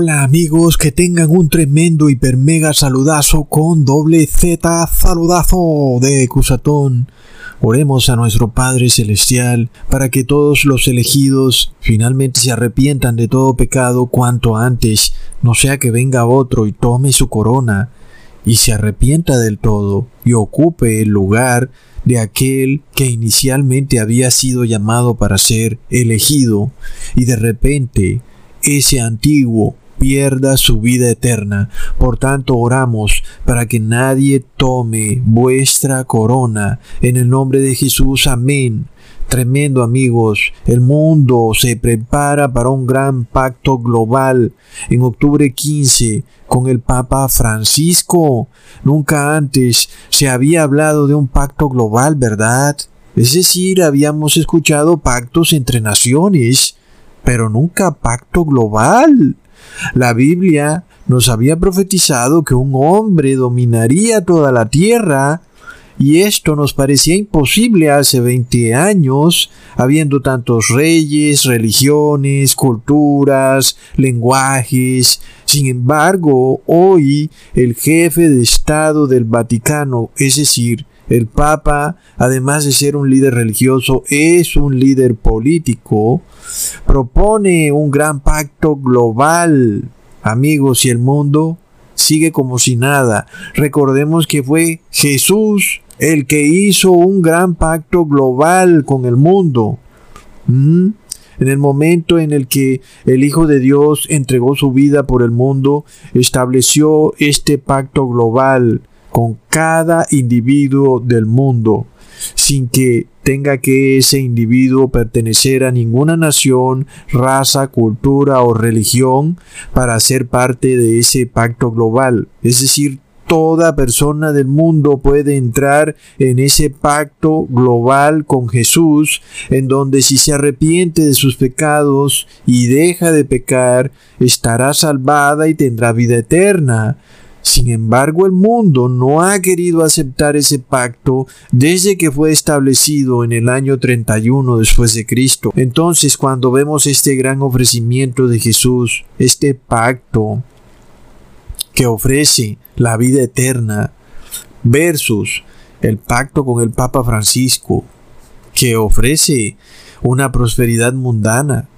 Hola amigos, que tengan un tremendo hiper mega saludazo con doble Z saludazo de Cusatón. Oremos a nuestro Padre Celestial para que todos los elegidos finalmente se arrepientan de todo pecado cuanto antes, no sea que venga otro y tome su corona y se arrepienta del todo y ocupe el lugar de aquel que inicialmente había sido llamado para ser elegido y de repente ese antiguo pierda su vida eterna. Por tanto, oramos para que nadie tome vuestra corona. En el nombre de Jesús, amén. Tremendo amigos, el mundo se prepara para un gran pacto global en octubre 15 con el Papa Francisco. Nunca antes se había hablado de un pacto global, ¿verdad? Es decir, habíamos escuchado pactos entre naciones, pero nunca pacto global. La Biblia nos había profetizado que un hombre dominaría toda la tierra y esto nos parecía imposible hace 20 años, habiendo tantos reyes, religiones, culturas, lenguajes. Sin embargo, hoy el jefe de Estado del Vaticano, es decir, el Papa, además de ser un líder religioso, es un líder político, propone un gran pacto global. Amigos, y el mundo sigue como si nada. Recordemos que fue Jesús el que hizo un gran pacto global con el mundo. ¿Mm? En el momento en el que el Hijo de Dios entregó su vida por el mundo, estableció este pacto global con cada individuo del mundo, sin que tenga que ese individuo pertenecer a ninguna nación, raza, cultura o religión para ser parte de ese pacto global. Es decir, toda persona del mundo puede entrar en ese pacto global con Jesús, en donde si se arrepiente de sus pecados y deja de pecar, estará salvada y tendrá vida eterna. Sin embargo, el mundo no ha querido aceptar ese pacto desde que fue establecido en el año 31 después de Cristo. Entonces, cuando vemos este gran ofrecimiento de Jesús, este pacto que ofrece la vida eterna versus el pacto con el Papa Francisco que ofrece una prosperidad mundana,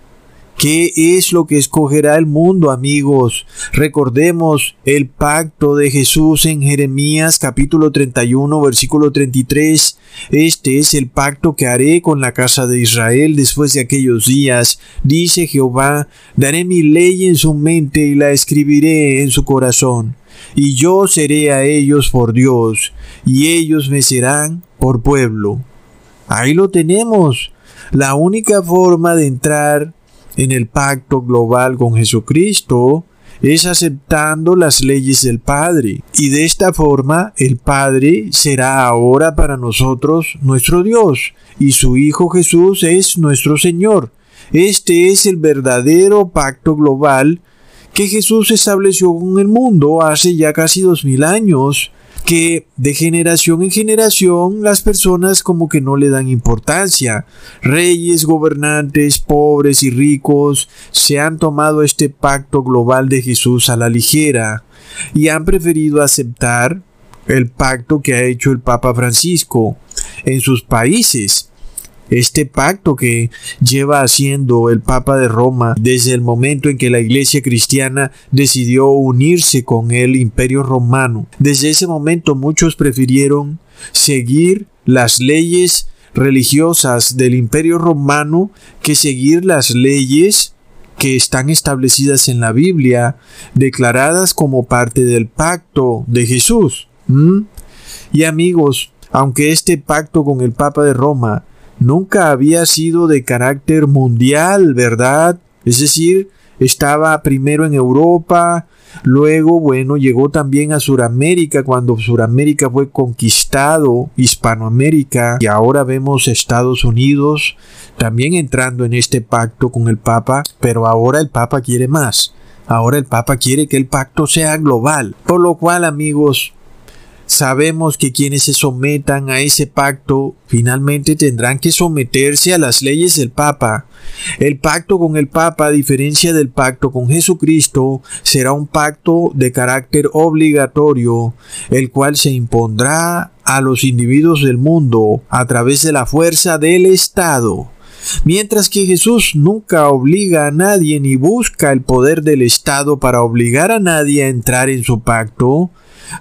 ¿Qué es lo que escogerá el mundo, amigos? Recordemos el pacto de Jesús en Jeremías capítulo 31 versículo 33. Este es el pacto que haré con la casa de Israel después de aquellos días. Dice Jehová, daré mi ley en su mente y la escribiré en su corazón. Y yo seré a ellos por Dios, y ellos me serán por pueblo. Ahí lo tenemos. La única forma de entrar en el pacto global con Jesucristo es aceptando las leyes del Padre. Y de esta forma el Padre será ahora para nosotros nuestro Dios y su Hijo Jesús es nuestro Señor. Este es el verdadero pacto global que Jesús estableció con el mundo hace ya casi dos mil años que de generación en generación las personas como que no le dan importancia. Reyes, gobernantes, pobres y ricos se han tomado este pacto global de Jesús a la ligera y han preferido aceptar el pacto que ha hecho el Papa Francisco en sus países este pacto que lleva haciendo el Papa de Roma desde el momento en que la Iglesia cristiana decidió unirse con el Imperio Romano. Desde ese momento muchos prefirieron seguir las leyes religiosas del Imperio Romano que seguir las leyes que están establecidas en la Biblia, declaradas como parte del pacto de Jesús. ¿Mm? Y amigos, aunque este pacto con el Papa de Roma nunca había sido de carácter mundial, ¿verdad? Es decir, estaba primero en Europa, luego, bueno, llegó también a Suramérica cuando Suramérica fue conquistado, Hispanoamérica, y ahora vemos Estados Unidos también entrando en este pacto con el Papa, pero ahora el Papa quiere más. Ahora el Papa quiere que el pacto sea global. Por lo cual, amigos, sabemos que quienes se sometan a ese pacto finalmente tendrán que someterse a las leyes del Papa. El pacto con el Papa, a diferencia del pacto con Jesucristo, será un pacto de carácter obligatorio, el cual se impondrá a los individuos del mundo a través de la fuerza del Estado. Mientras que Jesús nunca obliga a nadie ni busca el poder del Estado para obligar a nadie a entrar en su pacto,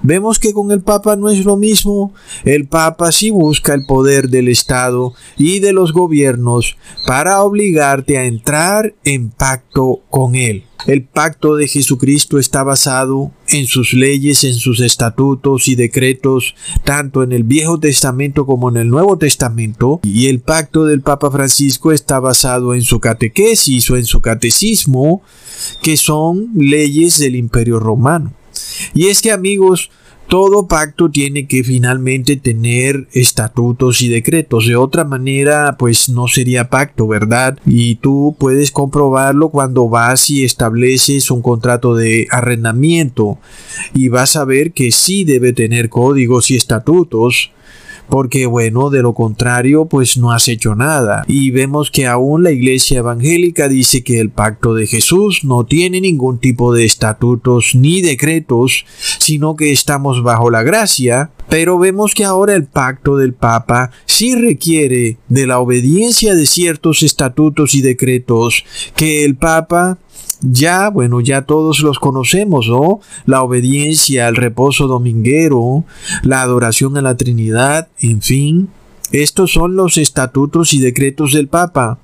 Vemos que con el Papa no es lo mismo. El Papa sí busca el poder del Estado y de los gobiernos para obligarte a entrar en pacto con él. El pacto de Jesucristo está basado en sus leyes, en sus estatutos y decretos, tanto en el Viejo Testamento como en el Nuevo Testamento, y el pacto del Papa Francisco está basado en su catequesis o en su catecismo, que son leyes del Imperio Romano. Y es que amigos, todo pacto tiene que finalmente tener estatutos y decretos. De otra manera, pues no sería pacto, ¿verdad? Y tú puedes comprobarlo cuando vas y estableces un contrato de arrendamiento y vas a ver que sí debe tener códigos y estatutos porque bueno, de lo contrario, pues no has hecho nada. Y vemos que aún la iglesia evangélica dice que el pacto de Jesús no tiene ningún tipo de estatutos ni decretos, sino que estamos bajo la gracia, pero vemos que ahora el pacto del Papa sí requiere de la obediencia de ciertos estatutos y decretos que el Papa ya, bueno, ya todos los conocemos, ¿no? La obediencia al reposo dominguero, la adoración a la Trinidad, en fin. Estos son los estatutos y decretos del Papa.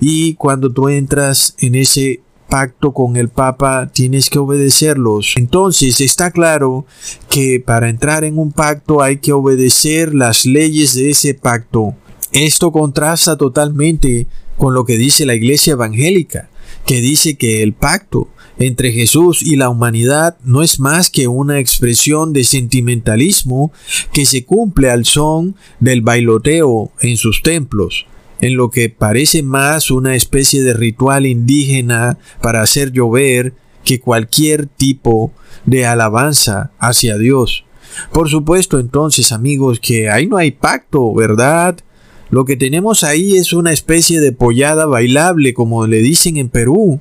Y cuando tú entras en ese pacto con el Papa tienes que obedecerlos. Entonces está claro que para entrar en un pacto hay que obedecer las leyes de ese pacto. Esto contrasta totalmente con lo que dice la Iglesia Evangélica que dice que el pacto entre Jesús y la humanidad no es más que una expresión de sentimentalismo que se cumple al son del bailoteo en sus templos, en lo que parece más una especie de ritual indígena para hacer llover que cualquier tipo de alabanza hacia Dios. Por supuesto entonces amigos que ahí no hay pacto, ¿verdad? Lo que tenemos ahí es una especie de pollada bailable, como le dicen en Perú.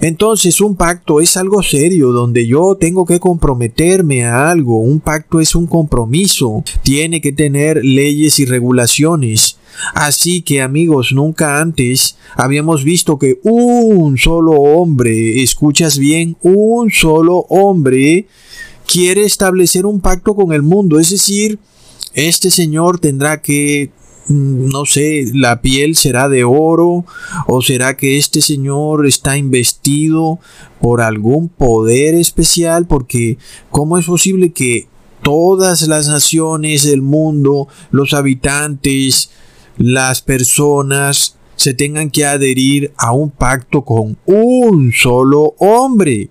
Entonces un pacto es algo serio donde yo tengo que comprometerme a algo. Un pacto es un compromiso. Tiene que tener leyes y regulaciones. Así que amigos, nunca antes habíamos visto que un solo hombre, escuchas bien, un solo hombre quiere establecer un pacto con el mundo. Es decir, este señor tendrá que no sé, la piel será de oro o será que este señor está investido por algún poder especial porque ¿cómo es posible que todas las naciones del mundo, los habitantes, las personas se tengan que adherir a un pacto con un solo hombre?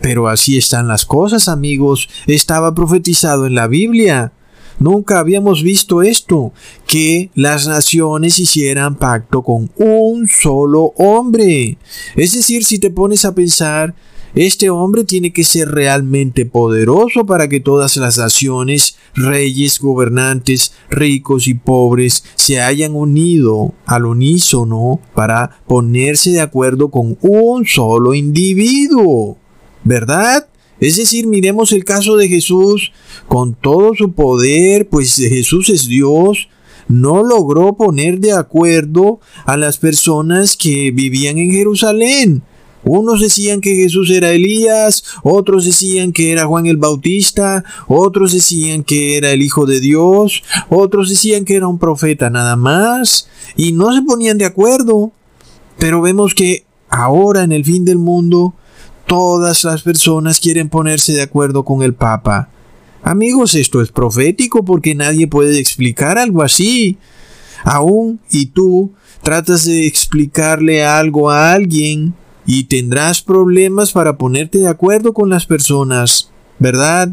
Pero así están las cosas, amigos. Estaba profetizado en la Biblia. Nunca habíamos visto esto, que las naciones hicieran pacto con un solo hombre. Es decir, si te pones a pensar, este hombre tiene que ser realmente poderoso para que todas las naciones, reyes, gobernantes, ricos y pobres se hayan unido al unísono para ponerse de acuerdo con un solo individuo. ¿Verdad? Es decir, miremos el caso de Jesús con todo su poder, pues Jesús es Dios, no logró poner de acuerdo a las personas que vivían en Jerusalén. Unos decían que Jesús era Elías, otros decían que era Juan el Bautista, otros decían que era el Hijo de Dios, otros decían que era un profeta nada más, y no se ponían de acuerdo. Pero vemos que ahora en el fin del mundo todas las personas quieren ponerse de acuerdo con el Papa. Amigos, esto es profético porque nadie puede explicar algo así. Aún y tú tratas de explicarle algo a alguien y tendrás problemas para ponerte de acuerdo con las personas, ¿verdad?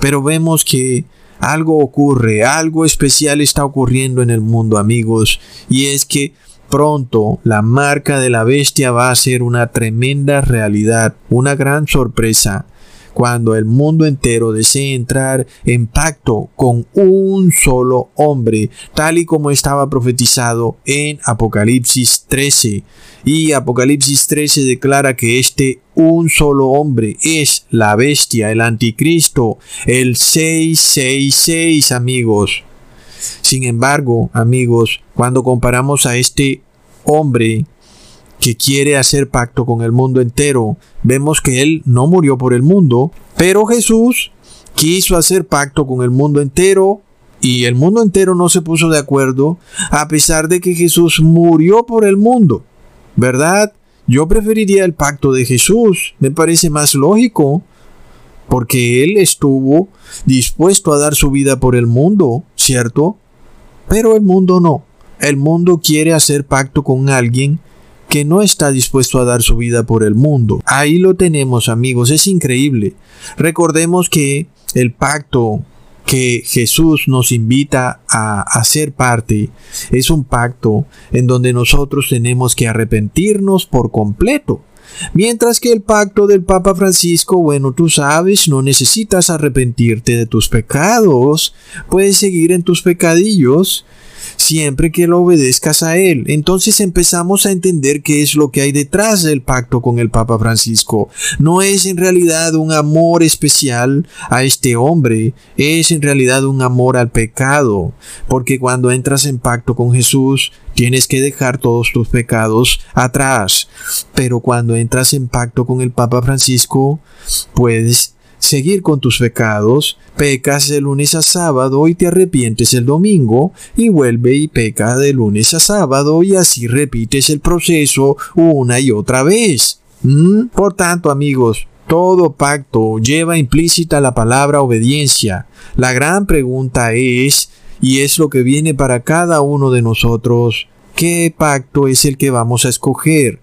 Pero vemos que algo ocurre, algo especial está ocurriendo en el mundo, amigos, y es que Pronto la marca de la bestia va a ser una tremenda realidad, una gran sorpresa. cuando el mundo entero desee entrar en pacto con un solo hombre, tal y como estaba profetizado en Apocalipsis 13. Y Apocalipsis 13 declara que este un solo hombre es la bestia, el anticristo, el 666 amigos. Sin embargo, amigos, cuando comparamos a este hombre que quiere hacer pacto con el mundo entero, vemos que él no murió por el mundo, pero Jesús quiso hacer pacto con el mundo entero y el mundo entero no se puso de acuerdo, a pesar de que Jesús murió por el mundo. ¿Verdad? Yo preferiría el pacto de Jesús, me parece más lógico, porque Él estuvo dispuesto a dar su vida por el mundo, ¿cierto? Pero el mundo no. El mundo quiere hacer pacto con alguien que no está dispuesto a dar su vida por el mundo. Ahí lo tenemos amigos, es increíble. Recordemos que el pacto que Jesús nos invita a hacer parte es un pacto en donde nosotros tenemos que arrepentirnos por completo. Mientras que el pacto del Papa Francisco, bueno, tú sabes, no necesitas arrepentirte de tus pecados, puedes seguir en tus pecadillos siempre que lo obedezcas a Él. Entonces empezamos a entender qué es lo que hay detrás del pacto con el Papa Francisco. No es en realidad un amor especial a este hombre, es en realidad un amor al pecado, porque cuando entras en pacto con Jesús, tienes que dejar todos tus pecados atrás. Pero cuando entras en pacto con el Papa Francisco, puedes seguir con tus pecados, pecas de lunes a sábado y te arrepientes el domingo, y vuelve y peca de lunes a sábado y así repites el proceso una y otra vez. ¿Mm? Por tanto, amigos, todo pacto lleva implícita la palabra obediencia. La gran pregunta es, y es lo que viene para cada uno de nosotros, ¿qué pacto es el que vamos a escoger?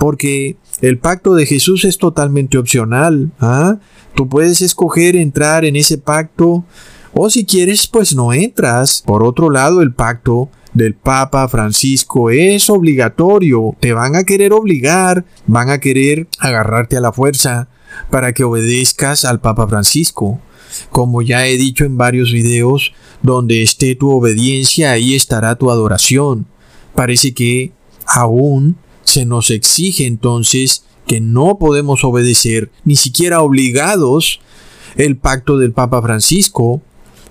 Porque el pacto de Jesús es totalmente opcional. ¿ah? Tú puedes escoger entrar en ese pacto o si quieres pues no entras. Por otro lado, el pacto del Papa Francisco es obligatorio. Te van a querer obligar, van a querer agarrarte a la fuerza para que obedezcas al Papa Francisco. Como ya he dicho en varios videos, donde esté tu obediencia, ahí estará tu adoración. Parece que aún se nos exige entonces que no podemos obedecer, ni siquiera obligados, el pacto del Papa Francisco,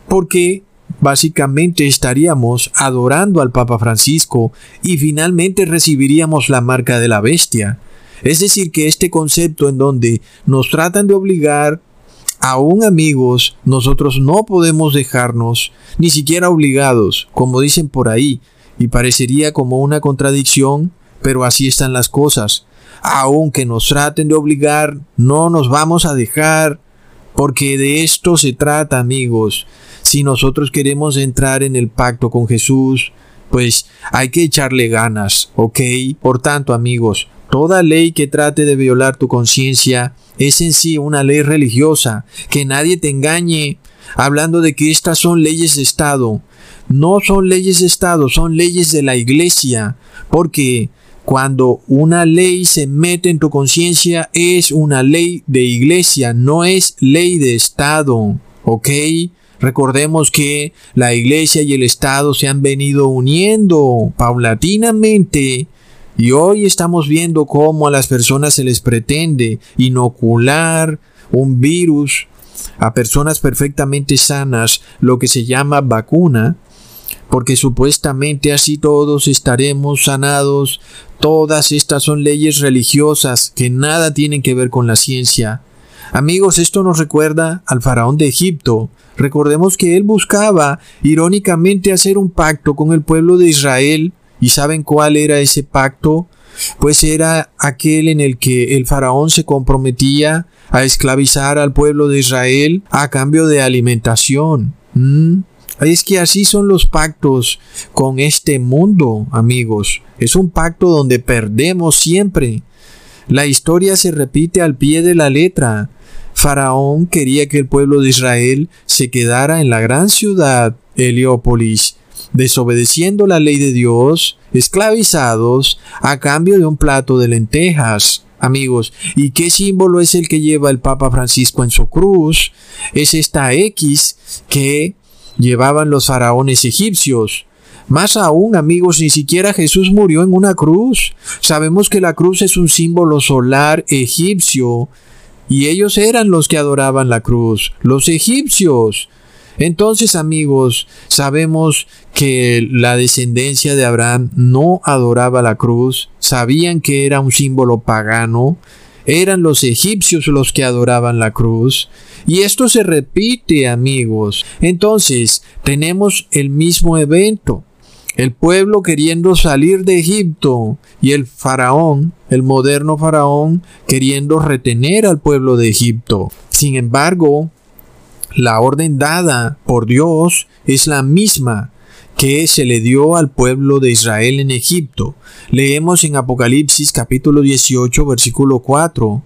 porque básicamente estaríamos adorando al Papa Francisco y finalmente recibiríamos la marca de la bestia. Es decir, que este concepto en donde nos tratan de obligar, aún amigos, nosotros no podemos dejarnos, ni siquiera obligados, como dicen por ahí, y parecería como una contradicción, pero así están las cosas aunque nos traten de obligar, no nos vamos a dejar, porque de esto se trata, amigos. Si nosotros queremos entrar en el pacto con Jesús, pues hay que echarle ganas, ¿ok? Por tanto, amigos, toda ley que trate de violar tu conciencia es en sí una ley religiosa, que nadie te engañe, hablando de que estas son leyes de Estado. No son leyes de Estado, son leyes de la Iglesia, porque cuando una ley se mete en tu conciencia es una ley de iglesia, no es ley de Estado. ¿Ok? Recordemos que la iglesia y el Estado se han venido uniendo paulatinamente y hoy estamos viendo cómo a las personas se les pretende inocular un virus a personas perfectamente sanas, lo que se llama vacuna, porque supuestamente así todos estaremos sanados. Todas estas son leyes religiosas que nada tienen que ver con la ciencia. Amigos, esto nos recuerda al faraón de Egipto. Recordemos que él buscaba irónicamente hacer un pacto con el pueblo de Israel. ¿Y saben cuál era ese pacto? Pues era aquel en el que el faraón se comprometía a esclavizar al pueblo de Israel a cambio de alimentación. ¿Mm? Es que así son los pactos con este mundo, amigos. Es un pacto donde perdemos siempre. La historia se repite al pie de la letra. Faraón quería que el pueblo de Israel se quedara en la gran ciudad Heliópolis, desobedeciendo la ley de Dios, esclavizados a cambio de un plato de lentejas. amigos. ¿Y qué símbolo es el que lleva el Papa Francisco en su cruz? Es esta X que llevaban los faraones egipcios. Más aún, amigos, ni siquiera Jesús murió en una cruz. Sabemos que la cruz es un símbolo solar egipcio. Y ellos eran los que adoraban la cruz, los egipcios. Entonces, amigos, sabemos que la descendencia de Abraham no adoraba la cruz, sabían que era un símbolo pagano, eran los egipcios los que adoraban la cruz. Y esto se repite, amigos. Entonces, tenemos el mismo evento. El pueblo queriendo salir de Egipto y el faraón, el moderno faraón, queriendo retener al pueblo de Egipto. Sin embargo, la orden dada por Dios es la misma que se le dio al pueblo de Israel en Egipto. Leemos en Apocalipsis capítulo 18 versículo 4.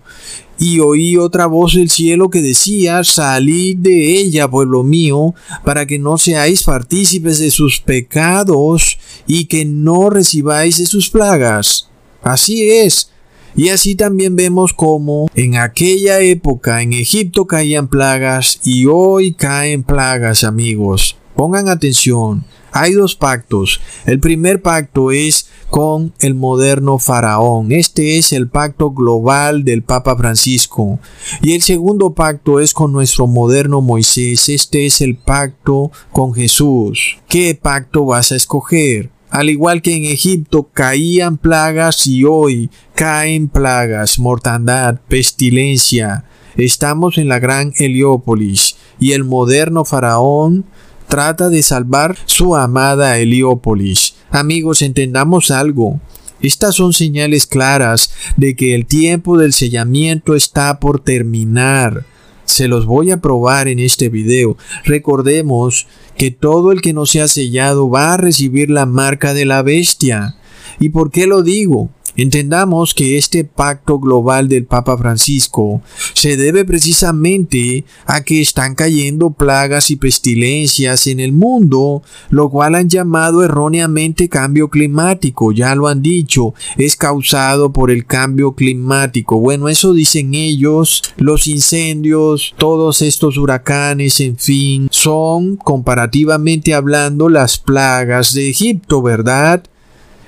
Y oí otra voz del cielo que decía, Salid de ella, pueblo mío, para que no seáis partícipes de sus pecados y que no recibáis de sus plagas. Así es, y así también vemos cómo en aquella época en Egipto caían plagas y hoy caen plagas, amigos. Pongan atención. Hay dos pactos. El primer pacto es con el moderno faraón. Este es el pacto global del Papa Francisco. Y el segundo pacto es con nuestro moderno Moisés. Este es el pacto con Jesús. ¿Qué pacto vas a escoger? Al igual que en Egipto caían plagas y hoy caen plagas, mortandad, pestilencia. Estamos en la gran Heliópolis y el moderno faraón trata de salvar su amada Heliópolis. Amigos, entendamos algo. Estas son señales claras de que el tiempo del sellamiento está por terminar. Se los voy a probar en este video. Recordemos que todo el que no sea sellado va a recibir la marca de la bestia. ¿Y por qué lo digo? Entendamos que este pacto global del Papa Francisco se debe precisamente a que están cayendo plagas y pestilencias en el mundo, lo cual han llamado erróneamente cambio climático, ya lo han dicho, es causado por el cambio climático. Bueno, eso dicen ellos, los incendios, todos estos huracanes, en fin, son comparativamente hablando las plagas de Egipto, ¿verdad?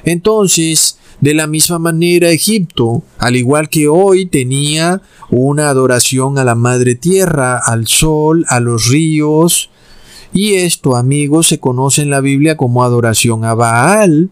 Entonces, de la misma manera, Egipto, al igual que hoy, tenía una adoración a la Madre Tierra, al Sol, a los ríos, y esto, amigos, se conoce en la Biblia como adoración a Baal,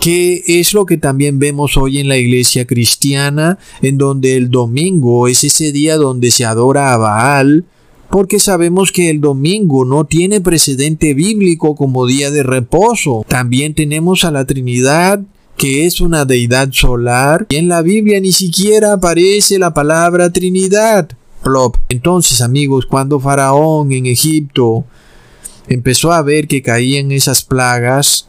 que es lo que también vemos hoy en la iglesia cristiana, en donde el domingo es ese día donde se adora a Baal, porque sabemos que el domingo no tiene precedente bíblico como día de reposo. También tenemos a la Trinidad que es una deidad solar, y en la Biblia ni siquiera aparece la palabra Trinidad. Plop. Entonces, amigos, cuando Faraón en Egipto empezó a ver que caían esas plagas,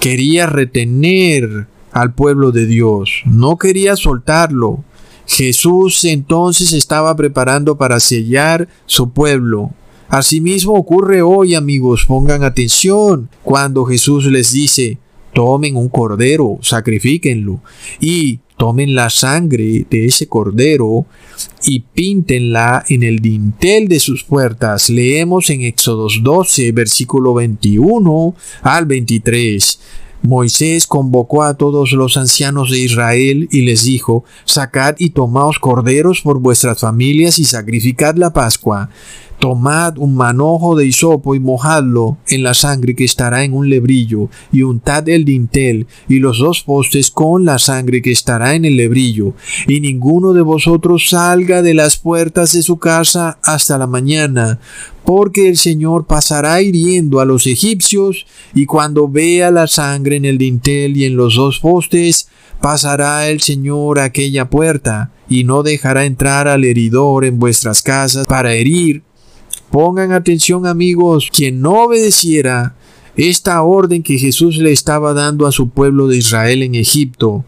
quería retener al pueblo de Dios, no quería soltarlo. Jesús entonces estaba preparando para sellar su pueblo. Asimismo ocurre hoy, amigos, pongan atención cuando Jesús les dice, tomen un cordero, sacrifíquenlo y tomen la sangre de ese cordero y píntenla en el dintel de sus puertas. Leemos en Éxodos 12, versículo 21 al 23. Moisés convocó a todos los ancianos de Israel y les dijo, Sacad y tomaos corderos por vuestras familias y sacrificad la Pascua. Tomad un manojo de hisopo y mojadlo en la sangre que estará en un lebrillo, y untad el dintel y los dos postes con la sangre que estará en el lebrillo, y ninguno de vosotros salga de las puertas de su casa hasta la mañana, porque el Señor pasará hiriendo a los egipcios, y cuando vea la sangre en el dintel y en los dos postes, pasará el Señor aquella puerta, y no dejará entrar al heridor en vuestras casas para herir Pongan atención amigos, quien no obedeciera esta orden que Jesús le estaba dando a su pueblo de Israel en Egipto,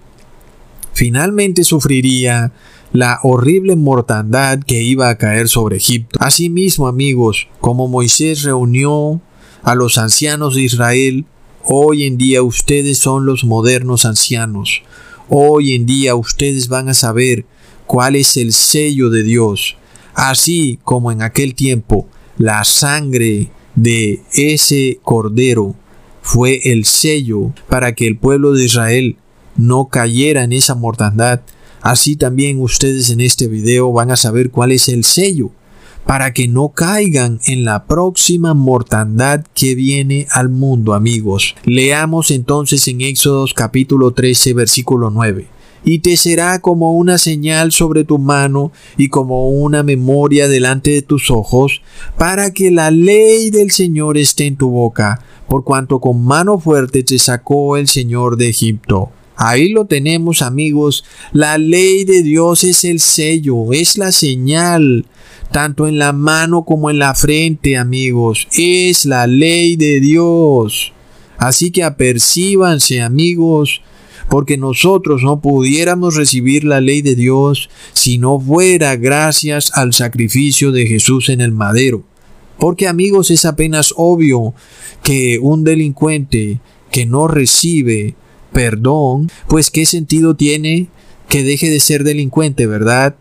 finalmente sufriría la horrible mortandad que iba a caer sobre Egipto. Asimismo, amigos, como Moisés reunió a los ancianos de Israel, hoy en día ustedes son los modernos ancianos. Hoy en día ustedes van a saber cuál es el sello de Dios, así como en aquel tiempo la sangre de ese cordero fue el sello para que el pueblo de Israel no cayera en esa mortandad. Así también ustedes en este video van a saber cuál es el sello para que no caigan en la próxima mortandad que viene al mundo, amigos. Leamos entonces en Éxodos capítulo 13, versículo 9 y te será como una señal sobre tu mano y como una memoria delante de tus ojos, para que la ley del Señor esté en tu boca, por cuanto con mano fuerte te sacó el Señor de Egipto. Ahí lo tenemos amigos, la ley de Dios es el sello, es la señal, tanto en la mano como en la frente, amigos. Es la ley de Dios. Así que apercíbanse, amigos, porque nosotros no pudiéramos recibir la ley de Dios si no fuera gracias al sacrificio de Jesús en el madero. Porque, amigos, es apenas obvio que un delincuente que no recibe perdón, pues qué sentido tiene que deje de ser delincuente, ¿verdad?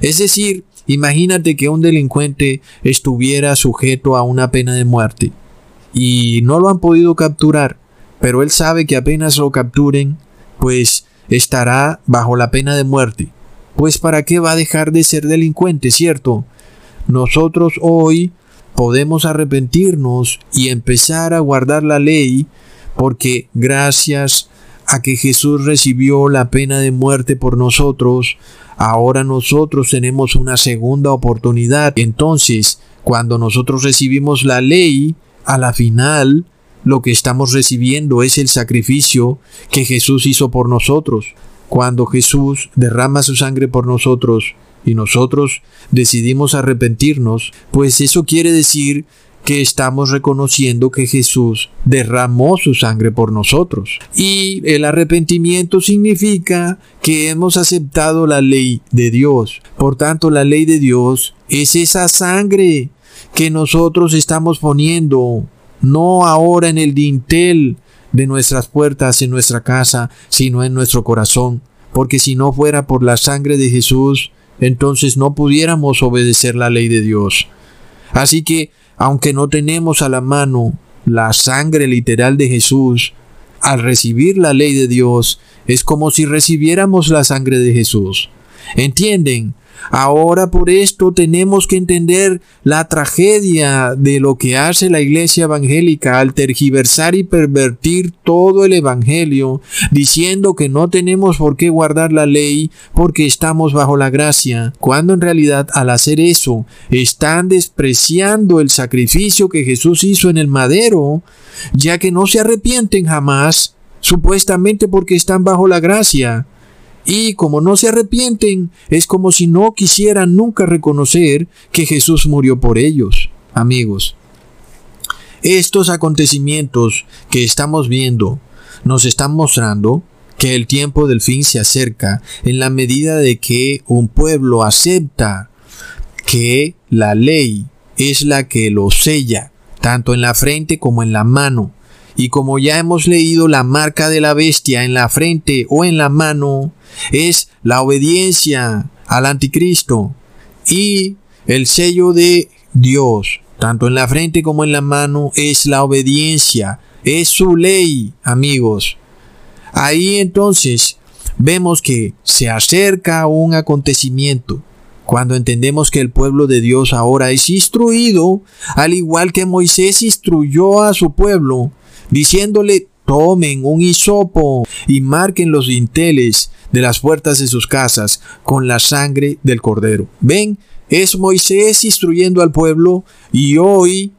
Es decir, Imagínate que un delincuente estuviera sujeto a una pena de muerte y no lo han podido capturar, pero él sabe que apenas lo capturen, pues estará bajo la pena de muerte. Pues para qué va a dejar de ser delincuente, ¿cierto? Nosotros hoy podemos arrepentirnos y empezar a guardar la ley porque gracias a que Jesús recibió la pena de muerte por nosotros, ahora nosotros tenemos una segunda oportunidad. Entonces, cuando nosotros recibimos la ley, a la final, lo que estamos recibiendo es el sacrificio que Jesús hizo por nosotros. Cuando Jesús derrama su sangre por nosotros y nosotros decidimos arrepentirnos, pues eso quiere decir que estamos reconociendo que Jesús derramó su sangre por nosotros. Y el arrepentimiento significa que hemos aceptado la ley de Dios. Por tanto, la ley de Dios es esa sangre que nosotros estamos poniendo, no ahora en el dintel de nuestras puertas en nuestra casa, sino en nuestro corazón. Porque si no fuera por la sangre de Jesús, entonces no pudiéramos obedecer la ley de Dios. Así que aunque no tenemos a la mano la sangre literal de Jesús, al recibir la ley de Dios es como si recibiéramos la sangre de Jesús. ¿Entienden? Ahora por esto tenemos que entender la tragedia de lo que hace la iglesia evangélica al tergiversar y pervertir todo el evangelio, diciendo que no tenemos por qué guardar la ley porque estamos bajo la gracia, cuando en realidad al hacer eso están despreciando el sacrificio que Jesús hizo en el madero, ya que no se arrepienten jamás, supuestamente porque están bajo la gracia. Y como no se arrepienten, es como si no quisieran nunca reconocer que Jesús murió por ellos. Amigos, estos acontecimientos que estamos viendo nos están mostrando que el tiempo del fin se acerca en la medida de que un pueblo acepta que la ley es la que lo sella, tanto en la frente como en la mano. Y como ya hemos leído la marca de la bestia en la frente o en la mano, es la obediencia al anticristo y el sello de Dios, tanto en la frente como en la mano, es la obediencia, es su ley, amigos. Ahí entonces vemos que se acerca un acontecimiento. Cuando entendemos que el pueblo de Dios ahora es instruido, al igual que Moisés instruyó a su pueblo, diciéndole tomen un hisopo y marquen los dinteles de las puertas de sus casas con la sangre del cordero. Ven, es Moisés instruyendo al pueblo y hoy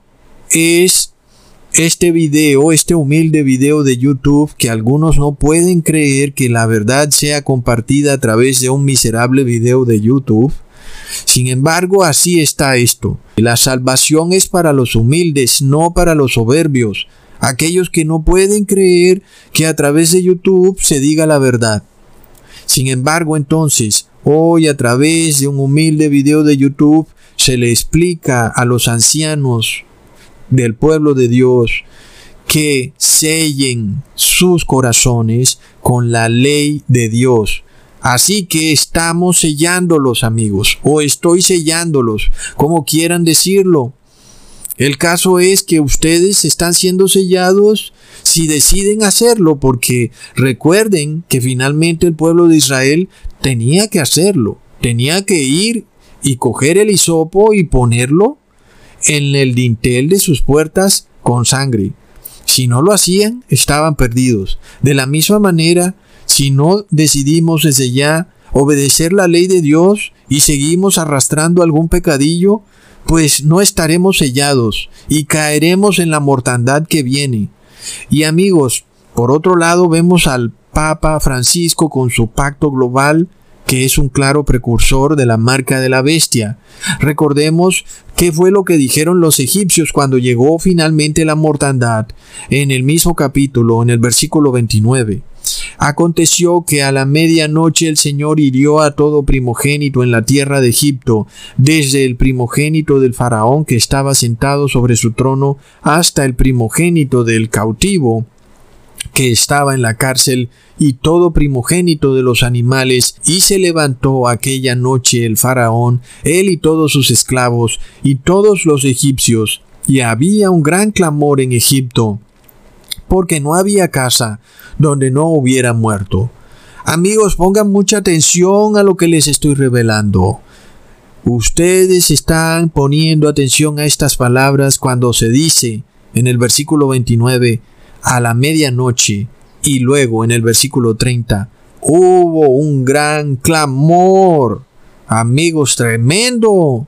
es este video, este humilde video de YouTube que algunos no pueden creer que la verdad sea compartida a través de un miserable video de YouTube. Sin embargo, así está esto. La salvación es para los humildes, no para los soberbios, aquellos que no pueden creer que a través de YouTube se diga la verdad. Sin embargo, entonces, hoy a través de un humilde video de YouTube se le explica a los ancianos del pueblo de Dios que sellen sus corazones con la ley de Dios. Así que estamos sellándolos, amigos, o estoy sellándolos, como quieran decirlo. El caso es que ustedes están siendo sellados si deciden hacerlo, porque recuerden que finalmente el pueblo de Israel tenía que hacerlo, tenía que ir y coger el hisopo y ponerlo en el dintel de sus puertas con sangre. Si no lo hacían, estaban perdidos. De la misma manera, si no decidimos desde ya obedecer la ley de Dios y seguimos arrastrando algún pecadillo, pues no estaremos sellados y caeremos en la mortandad que viene. Y amigos, por otro lado vemos al Papa Francisco con su pacto global que es un claro precursor de la marca de la bestia. Recordemos qué fue lo que dijeron los egipcios cuando llegó finalmente la mortandad, en el mismo capítulo, en el versículo 29. Aconteció que a la medianoche el Señor hirió a todo primogénito en la tierra de Egipto, desde el primogénito del faraón que estaba sentado sobre su trono hasta el primogénito del cautivo que estaba en la cárcel y todo primogénito de los animales, y se levantó aquella noche el faraón, él y todos sus esclavos, y todos los egipcios, y había un gran clamor en Egipto, porque no había casa donde no hubiera muerto. Amigos, pongan mucha atención a lo que les estoy revelando. Ustedes están poniendo atención a estas palabras cuando se dice en el versículo 29, a la medianoche, y luego en el versículo 30, hubo un gran clamor. Amigos, tremendo.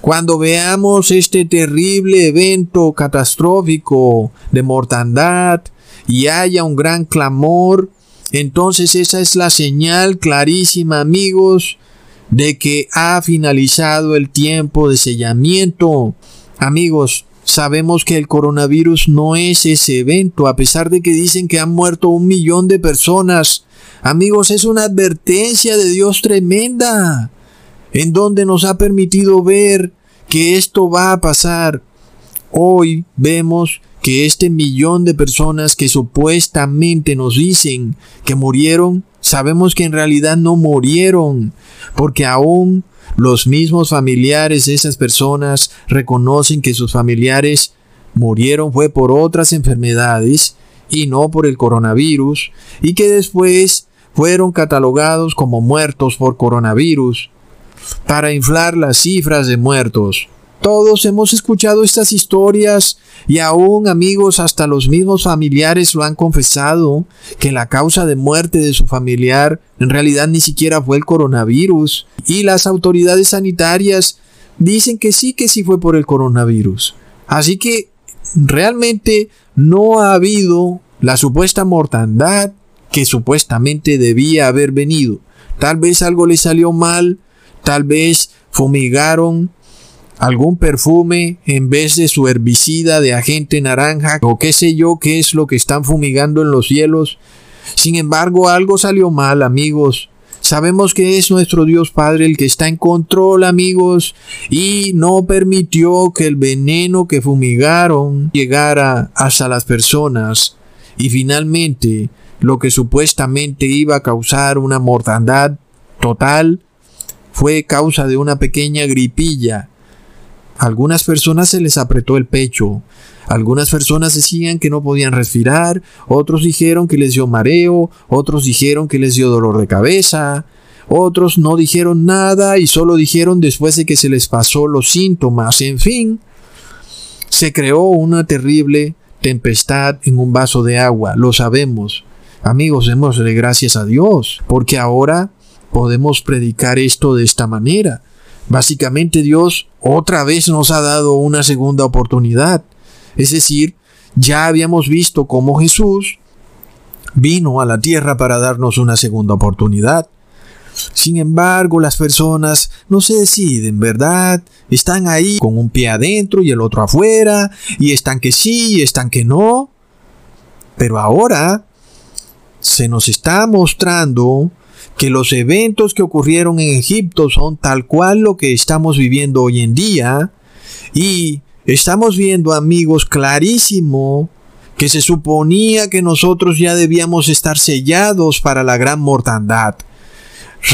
Cuando veamos este terrible evento catastrófico de mortandad y haya un gran clamor, entonces esa es la señal clarísima, amigos, de que ha finalizado el tiempo de sellamiento. Amigos, Sabemos que el coronavirus no es ese evento, a pesar de que dicen que han muerto un millón de personas. Amigos, es una advertencia de Dios tremenda, en donde nos ha permitido ver que esto va a pasar. Hoy vemos que este millón de personas que supuestamente nos dicen que murieron, sabemos que en realidad no murieron, porque aún los mismos familiares de esas personas reconocen que sus familiares murieron fue por otras enfermedades y no por el coronavirus y que después fueron catalogados como muertos por coronavirus para inflar las cifras de muertos. Todos hemos escuchado estas historias y aún amigos hasta los mismos familiares lo han confesado que la causa de muerte de su familiar en realidad ni siquiera fue el coronavirus y las autoridades sanitarias dicen que sí que sí fue por el coronavirus. Así que realmente no ha habido la supuesta mortandad que supuestamente debía haber venido. Tal vez algo le salió mal, tal vez fumigaron algún perfume en vez de su herbicida de agente naranja o qué sé yo qué es lo que están fumigando en los cielos. Sin embargo, algo salió mal, amigos. Sabemos que es nuestro Dios Padre el que está en control, amigos, y no permitió que el veneno que fumigaron llegara hasta las personas. Y finalmente, lo que supuestamente iba a causar una mortandad total fue causa de una pequeña gripilla algunas personas se les apretó el pecho, algunas personas decían que no podían respirar, otros dijeron que les dio mareo, otros dijeron que les dio dolor de cabeza, otros no dijeron nada y solo dijeron después de que se les pasó los síntomas. En fin, se creó una terrible tempestad en un vaso de agua, lo sabemos. Amigos, démosle gracias a Dios, porque ahora podemos predicar esto de esta manera. Básicamente Dios otra vez nos ha dado una segunda oportunidad. Es decir, ya habíamos visto cómo Jesús vino a la tierra para darnos una segunda oportunidad. Sin embargo, las personas no se deciden, ¿verdad? Están ahí con un pie adentro y el otro afuera, y están que sí y están que no. Pero ahora se nos está mostrando que los eventos que ocurrieron en Egipto son tal cual lo que estamos viviendo hoy en día y estamos viendo amigos clarísimo que se suponía que nosotros ya debíamos estar sellados para la gran mortandad.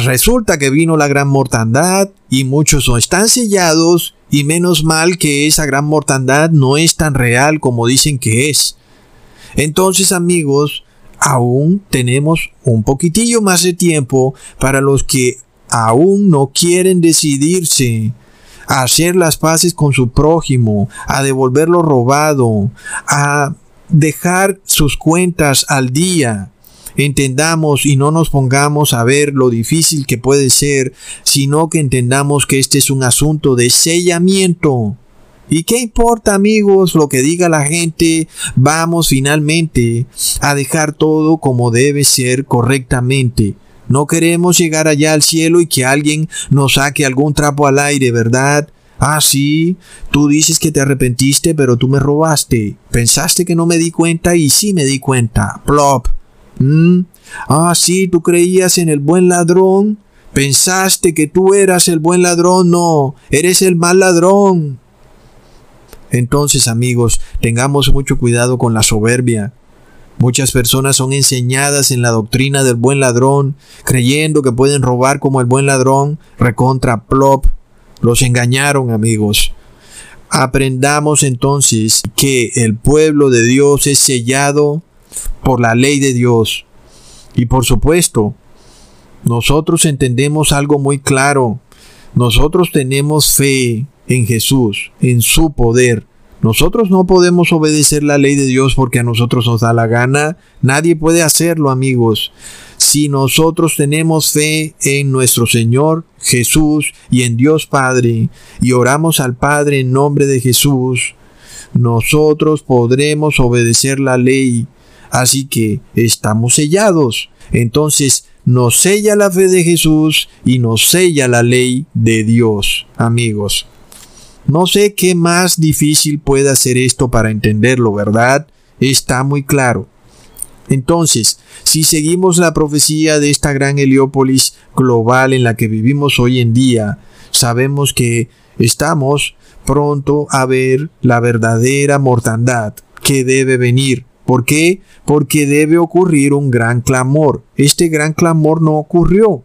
Resulta que vino la gran mortandad y muchos no están sellados y menos mal que esa gran mortandad no es tan real como dicen que es. Entonces amigos, aún tenemos un poquitillo más de tiempo para los que aún no quieren decidirse a hacer las paces con su prójimo, a devolver lo robado, a dejar sus cuentas al día. Entendamos y no nos pongamos a ver lo difícil que puede ser, sino que entendamos que este es un asunto de sellamiento. ¿Y qué importa amigos lo que diga la gente? Vamos finalmente a dejar todo como debe ser correctamente. No queremos llegar allá al cielo y que alguien nos saque algún trapo al aire, ¿verdad? Ah, sí, tú dices que te arrepentiste, pero tú me robaste. Pensaste que no me di cuenta y sí me di cuenta. Plop. ¿Mm? Ah, sí, tú creías en el buen ladrón. Pensaste que tú eras el buen ladrón. No, eres el mal ladrón. Entonces, amigos, tengamos mucho cuidado con la soberbia. Muchas personas son enseñadas en la doctrina del buen ladrón, creyendo que pueden robar como el buen ladrón, recontra plop. Los engañaron, amigos. Aprendamos entonces que el pueblo de Dios es sellado por la ley de Dios. Y por supuesto, nosotros entendemos algo muy claro. Nosotros tenemos fe en Jesús, en su poder. Nosotros no podemos obedecer la ley de Dios porque a nosotros nos da la gana. Nadie puede hacerlo, amigos. Si nosotros tenemos fe en nuestro Señor Jesús y en Dios Padre y oramos al Padre en nombre de Jesús, nosotros podremos obedecer la ley. Así que estamos sellados. Entonces nos sella la fe de Jesús y nos sella la ley de Dios, amigos. No sé qué más difícil puede hacer esto para entenderlo, ¿verdad? Está muy claro. Entonces, si seguimos la profecía de esta gran Heliópolis global en la que vivimos hoy en día, sabemos que estamos pronto a ver la verdadera mortandad que debe venir. ¿Por qué? Porque debe ocurrir un gran clamor. Este gran clamor no ocurrió.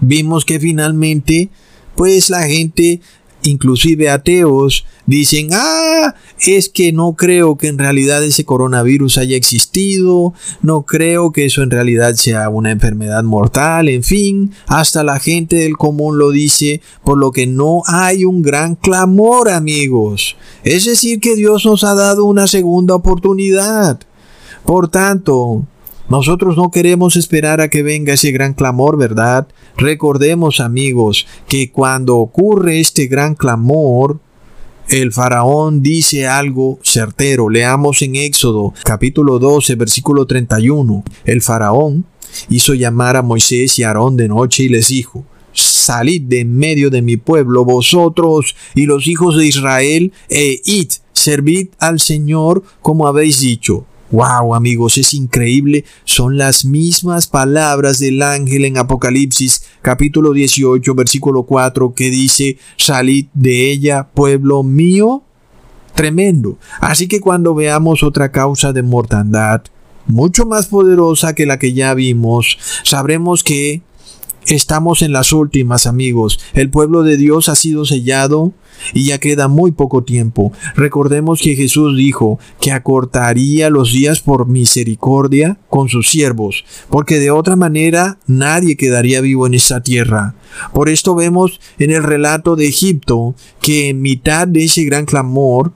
Vimos que finalmente, pues la gente inclusive ateos, dicen, ah, es que no creo que en realidad ese coronavirus haya existido, no creo que eso en realidad sea una enfermedad mortal, en fin, hasta la gente del común lo dice, por lo que no hay un gran clamor, amigos. Es decir, que Dios nos ha dado una segunda oportunidad. Por tanto, nosotros no queremos esperar a que venga ese gran clamor, ¿verdad? Recordemos, amigos, que cuando ocurre este gran clamor, el faraón dice algo certero. Leamos en Éxodo capítulo 12, versículo 31. El faraón hizo llamar a Moisés y Aarón de noche y les dijo, Salid de en medio de mi pueblo, vosotros y los hijos de Israel, e id, servid al Señor como habéis dicho. Wow, amigos, es increíble. Son las mismas palabras del ángel en Apocalipsis capítulo 18 versículo 4 que dice, salid de ella, pueblo mío. Tremendo. Así que cuando veamos otra causa de mortandad, mucho más poderosa que la que ya vimos, sabremos que Estamos en las últimas, amigos. El pueblo de Dios ha sido sellado y ya queda muy poco tiempo. Recordemos que Jesús dijo que acortaría los días por misericordia con sus siervos, porque de otra manera nadie quedaría vivo en esta tierra. Por esto vemos en el relato de Egipto que en mitad de ese gran clamor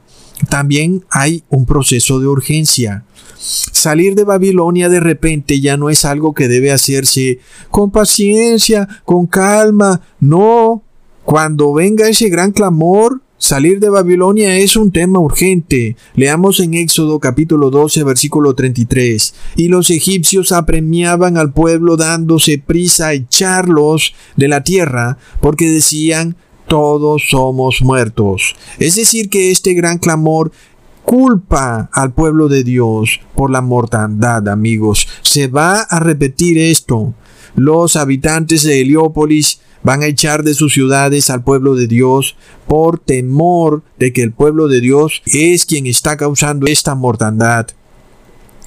también hay un proceso de urgencia. Salir de Babilonia de repente ya no es algo que debe hacerse con paciencia, con calma. No, cuando venga ese gran clamor, salir de Babilonia es un tema urgente. Leamos en Éxodo capítulo 12 versículo 33. Y los egipcios apremiaban al pueblo dándose prisa a echarlos de la tierra porque decían todos somos muertos. Es decir, que este gran clamor culpa al pueblo de Dios por la mortandad, amigos. Se va a repetir esto. Los habitantes de Heliópolis Van a echar de sus ciudades al pueblo de Dios por temor de que el pueblo de Dios es quien está causando esta mortandad.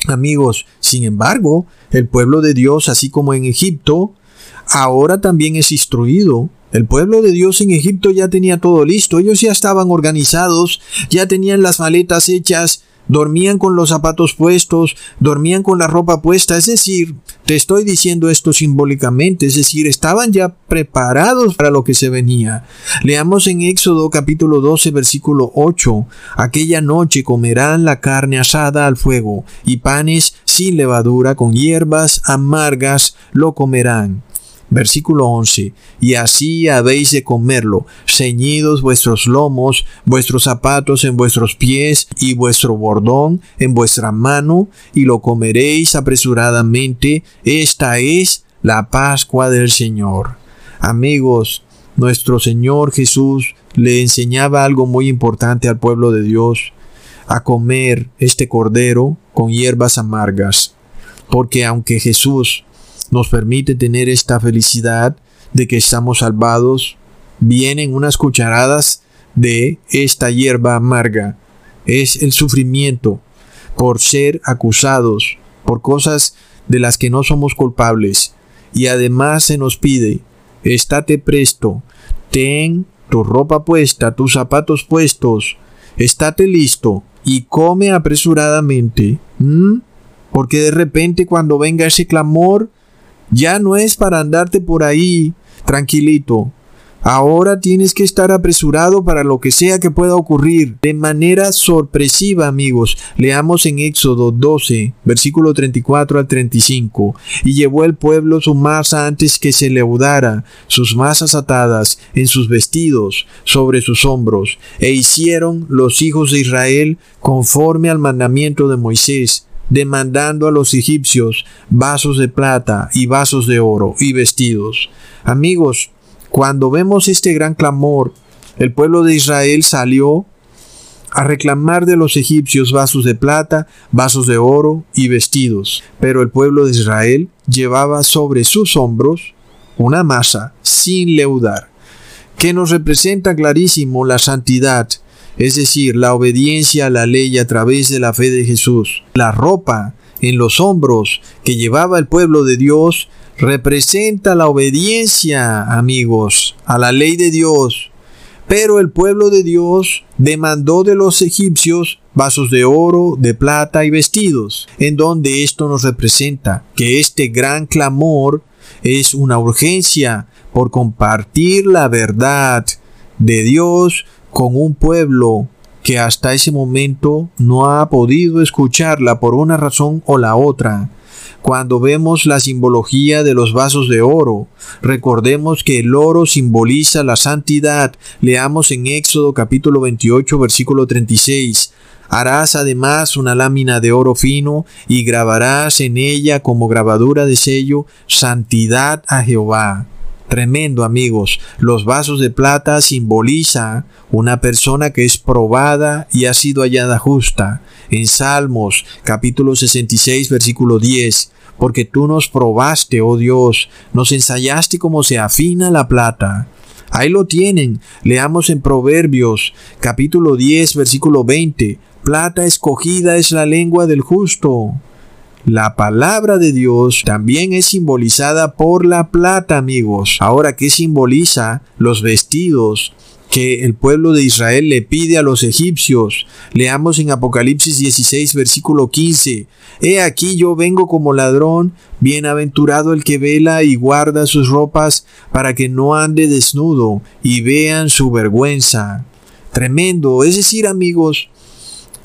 Amigos, sin embargo, el pueblo de Dios, así como en Egipto, ahora también es instruido. El pueblo de Dios en Egipto ya tenía todo listo, ellos ya estaban organizados, ya tenían las maletas hechas, dormían con los zapatos puestos, dormían con la ropa puesta, es decir, te estoy diciendo esto simbólicamente, es decir, estaban ya preparados para lo que se venía. Leamos en Éxodo capítulo 12 versículo 8, aquella noche comerán la carne asada al fuego y panes sin levadura con hierbas amargas lo comerán. Versículo 11. Y así habéis de comerlo, ceñidos vuestros lomos, vuestros zapatos en vuestros pies y vuestro bordón en vuestra mano, y lo comeréis apresuradamente. Esta es la Pascua del Señor. Amigos, nuestro Señor Jesús le enseñaba algo muy importante al pueblo de Dios, a comer este cordero con hierbas amargas. Porque aunque Jesús nos permite tener esta felicidad de que estamos salvados, vienen unas cucharadas de esta hierba amarga. Es el sufrimiento por ser acusados por cosas de las que no somos culpables. Y además se nos pide, estate presto, ten tu ropa puesta, tus zapatos puestos, estate listo y come apresuradamente. Porque de repente cuando venga ese clamor, ya no es para andarte por ahí tranquilito. Ahora tienes que estar apresurado para lo que sea que pueda ocurrir. De manera sorpresiva, amigos. Leamos en Éxodo 12, versículo 34 al 35. Y llevó el pueblo su masa antes que se leudara, sus masas atadas en sus vestidos, sobre sus hombros. E hicieron los hijos de Israel conforme al mandamiento de Moisés demandando a los egipcios vasos de plata y vasos de oro y vestidos. Amigos, cuando vemos este gran clamor, el pueblo de Israel salió a reclamar de los egipcios vasos de plata, vasos de oro y vestidos. Pero el pueblo de Israel llevaba sobre sus hombros una masa sin leudar, que nos representa clarísimo la santidad es decir, la obediencia a la ley a través de la fe de Jesús. La ropa en los hombros que llevaba el pueblo de Dios representa la obediencia, amigos, a la ley de Dios. Pero el pueblo de Dios demandó de los egipcios vasos de oro, de plata y vestidos, en donde esto nos representa que este gran clamor es una urgencia por compartir la verdad de Dios con un pueblo que hasta ese momento no ha podido escucharla por una razón o la otra. Cuando vemos la simbología de los vasos de oro, recordemos que el oro simboliza la santidad. Leamos en Éxodo capítulo 28 versículo 36. Harás además una lámina de oro fino y grabarás en ella como grabadura de sello santidad a Jehová. Tremendo amigos, los vasos de plata simboliza una persona que es probada y ha sido hallada justa. En Salmos capítulo 66 versículo 10, porque tú nos probaste, oh Dios, nos ensayaste como se afina la plata. Ahí lo tienen, leamos en Proverbios capítulo 10 versículo 20, plata escogida es la lengua del justo. La palabra de Dios también es simbolizada por la plata, amigos. Ahora, ¿qué simboliza los vestidos que el pueblo de Israel le pide a los egipcios? Leamos en Apocalipsis 16, versículo 15. He aquí yo vengo como ladrón, bienaventurado el que vela y guarda sus ropas para que no ande desnudo y vean su vergüenza. Tremendo. Es decir, amigos,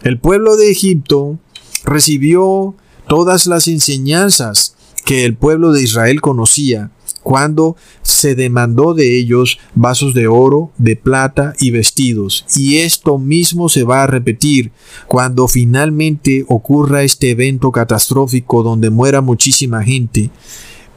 el pueblo de Egipto recibió todas las enseñanzas que el pueblo de Israel conocía cuando se demandó de ellos vasos de oro, de plata y vestidos. Y esto mismo se va a repetir cuando finalmente ocurra este evento catastrófico donde muera muchísima gente.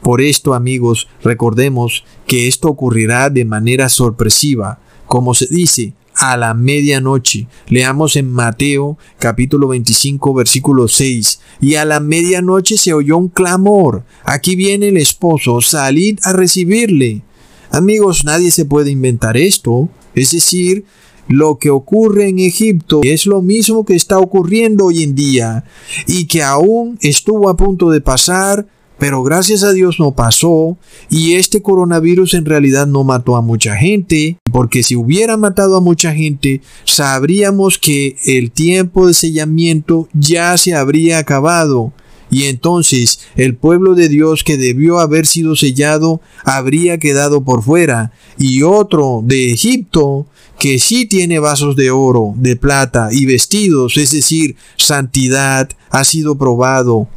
Por esto, amigos, recordemos que esto ocurrirá de manera sorpresiva. Como se dice, a la medianoche. Leamos en Mateo capítulo 25 versículo 6. Y a la medianoche se oyó un clamor. Aquí viene el esposo, salid a recibirle. Amigos, nadie se puede inventar esto. Es decir, lo que ocurre en Egipto es lo mismo que está ocurriendo hoy en día y que aún estuvo a punto de pasar, pero gracias a Dios no pasó y este coronavirus en realidad no mató a mucha gente, porque si hubiera matado a mucha gente, sabríamos que el tiempo de sellamiento ya se habría acabado. Y entonces el pueblo de Dios que debió haber sido sellado habría quedado por fuera, y otro de Egipto que sí tiene vasos de oro, de plata y vestidos, es decir, santidad, ha sido probado,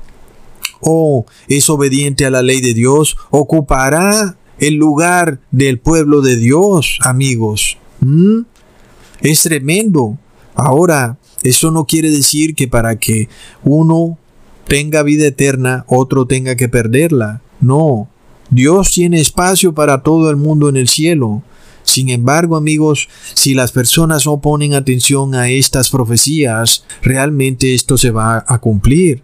o es obediente a la ley de Dios, ocupará el lugar del pueblo de Dios, amigos. ¿Mm? Es tremendo. Ahora, eso no quiere decir que para que uno tenga vida eterna, otro tenga que perderla. No, Dios tiene espacio para todo el mundo en el cielo. Sin embargo, amigos, si las personas no ponen atención a estas profecías, realmente esto se va a cumplir.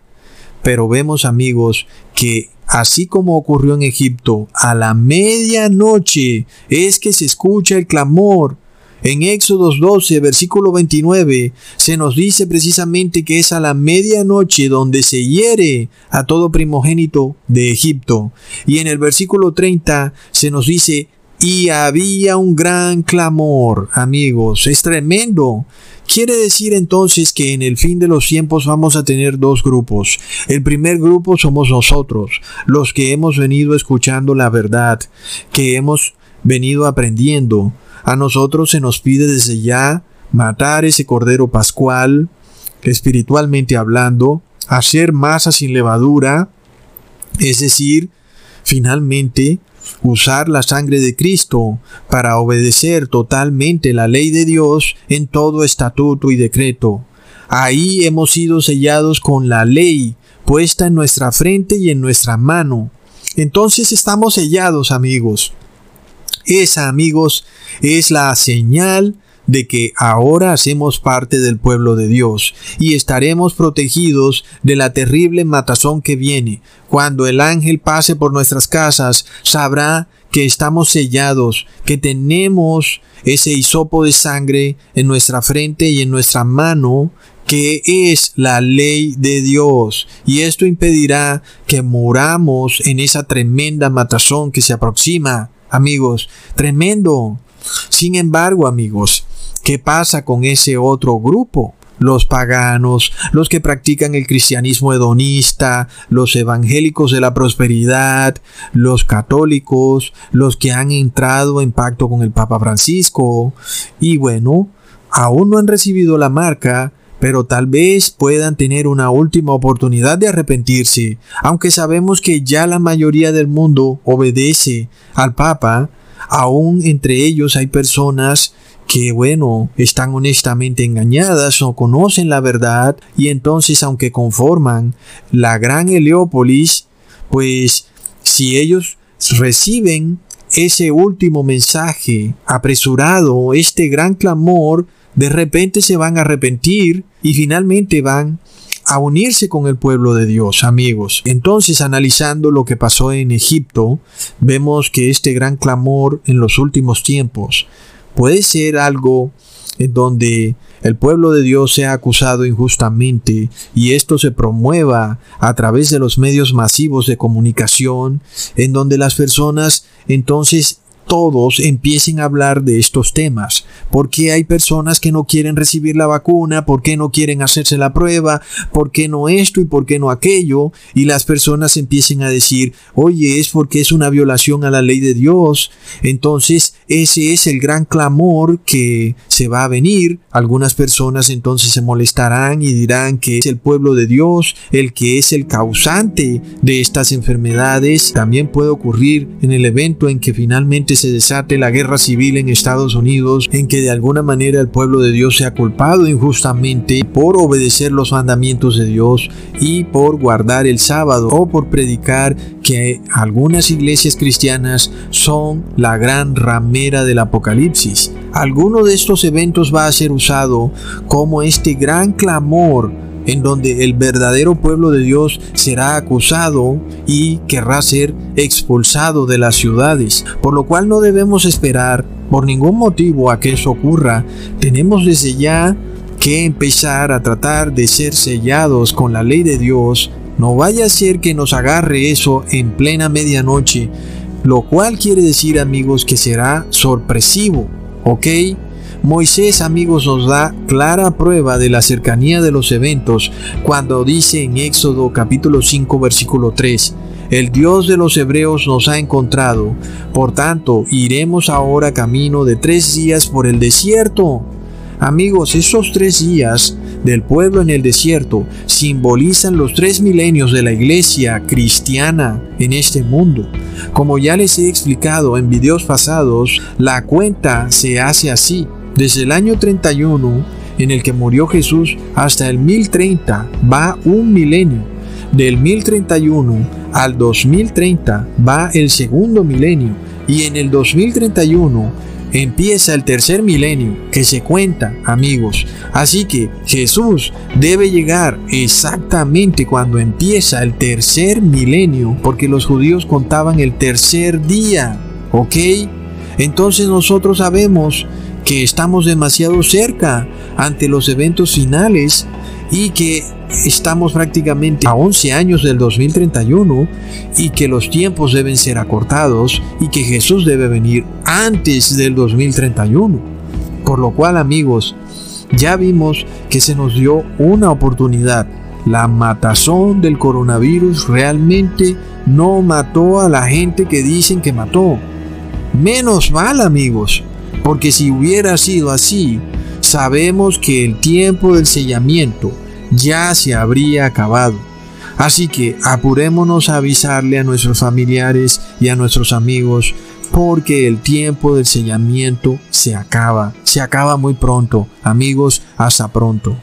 Pero vemos, amigos, que así como ocurrió en Egipto, a la medianoche es que se escucha el clamor. En Éxodos 12, versículo 29, se nos dice precisamente que es a la medianoche donde se hiere a todo primogénito de Egipto. Y en el versículo 30 se nos dice, y había un gran clamor, amigos, es tremendo. Quiere decir entonces que en el fin de los tiempos vamos a tener dos grupos. El primer grupo somos nosotros, los que hemos venido escuchando la verdad, que hemos venido aprendiendo. A nosotros se nos pide desde ya matar ese cordero pascual, espiritualmente hablando, hacer masa sin levadura, es decir, finalmente usar la sangre de Cristo para obedecer totalmente la ley de Dios en todo estatuto y decreto. Ahí hemos sido sellados con la ley puesta en nuestra frente y en nuestra mano. Entonces estamos sellados, amigos. Esa, amigos, es la señal de que ahora hacemos parte del pueblo de Dios y estaremos protegidos de la terrible matazón que viene. Cuando el ángel pase por nuestras casas, sabrá que estamos sellados, que tenemos ese hisopo de sangre en nuestra frente y en nuestra mano, que es la ley de Dios. Y esto impedirá que moramos en esa tremenda matazón que se aproxima. Amigos, tremendo. Sin embargo, amigos, ¿Qué pasa con ese otro grupo? los paganos, los que practican el cristianismo hedonista, los evangélicos de la prosperidad, los católicos, los que han entrado en pacto con el Papa Francisco. Y bueno, aún no han recibido la marca, pero tal vez puedan tener una última oportunidad de arrepentirse, aunque sabemos que ya la mayoría del mundo obedece al Papa, aún entre ellos hay personas que bueno, están honestamente engañadas, o conocen la verdad y entonces aunque conforman la gran Heliópolis, pues si ellos reciben ese último mensaje apresurado, este gran clamor, de repente se van a arrepentir y finalmente van a unirse con el pueblo de Dios, amigos. Entonces, analizando lo que pasó en Egipto, vemos que este gran clamor en los últimos tiempos puede ser algo en donde el pueblo de Dios sea acusado injustamente y esto se promueva a través de los medios masivos de comunicación, en donde las personas entonces todos empiecen a hablar de estos temas. ¿Por qué hay personas que no quieren recibir la vacuna? ¿Por qué no quieren hacerse la prueba? ¿Por qué no esto y por qué no aquello? Y las personas empiecen a decir, oye, es porque es una violación a la ley de Dios. Entonces, ese es el gran clamor que se va a venir. Algunas personas entonces se molestarán y dirán que es el pueblo de Dios el que es el causante de estas enfermedades. También puede ocurrir en el evento en que finalmente se desate la guerra civil en Estados Unidos, en que de alguna manera el pueblo de Dios sea culpado injustamente por obedecer los mandamientos de Dios y por guardar el sábado o por predicar que algunas iglesias cristianas son la gran ramera del Apocalipsis. Alguno de estos eventos va a ser usado como este gran clamor en donde el verdadero pueblo de Dios será acusado y querrá ser expulsado de las ciudades, por lo cual no debemos esperar por ningún motivo a que eso ocurra. Tenemos desde ya que empezar a tratar de ser sellados con la ley de Dios. No vaya a ser que nos agarre eso en plena medianoche, lo cual quiere decir amigos que será sorpresivo, ¿ok? Moisés, amigos, nos da clara prueba de la cercanía de los eventos cuando dice en Éxodo capítulo 5 versículo 3, el Dios de los hebreos nos ha encontrado, por tanto iremos ahora camino de tres días por el desierto. Amigos, esos tres días del pueblo en el desierto simbolizan los tres milenios de la iglesia cristiana en este mundo. Como ya les he explicado en videos pasados, la cuenta se hace así. Desde el año 31 en el que murió Jesús hasta el 1030 va un milenio. Del 1031 al 2030 va el segundo milenio. Y en el 2031 empieza el tercer milenio que se cuenta, amigos. Así que Jesús debe llegar exactamente cuando empieza el tercer milenio, porque los judíos contaban el tercer día, ¿ok? Entonces nosotros sabemos que estamos demasiado cerca ante los eventos finales y que estamos prácticamente a 11 años del 2031 y que los tiempos deben ser acortados y que Jesús debe venir antes del 2031. Por lo cual amigos, ya vimos que se nos dio una oportunidad. La matazón del coronavirus realmente no mató a la gente que dicen que mató. Menos mal amigos, porque si hubiera sido así, sabemos que el tiempo del sellamiento ya se habría acabado. Así que apurémonos a avisarle a nuestros familiares y a nuestros amigos porque el tiempo del sellamiento se acaba. Se acaba muy pronto. Amigos, hasta pronto.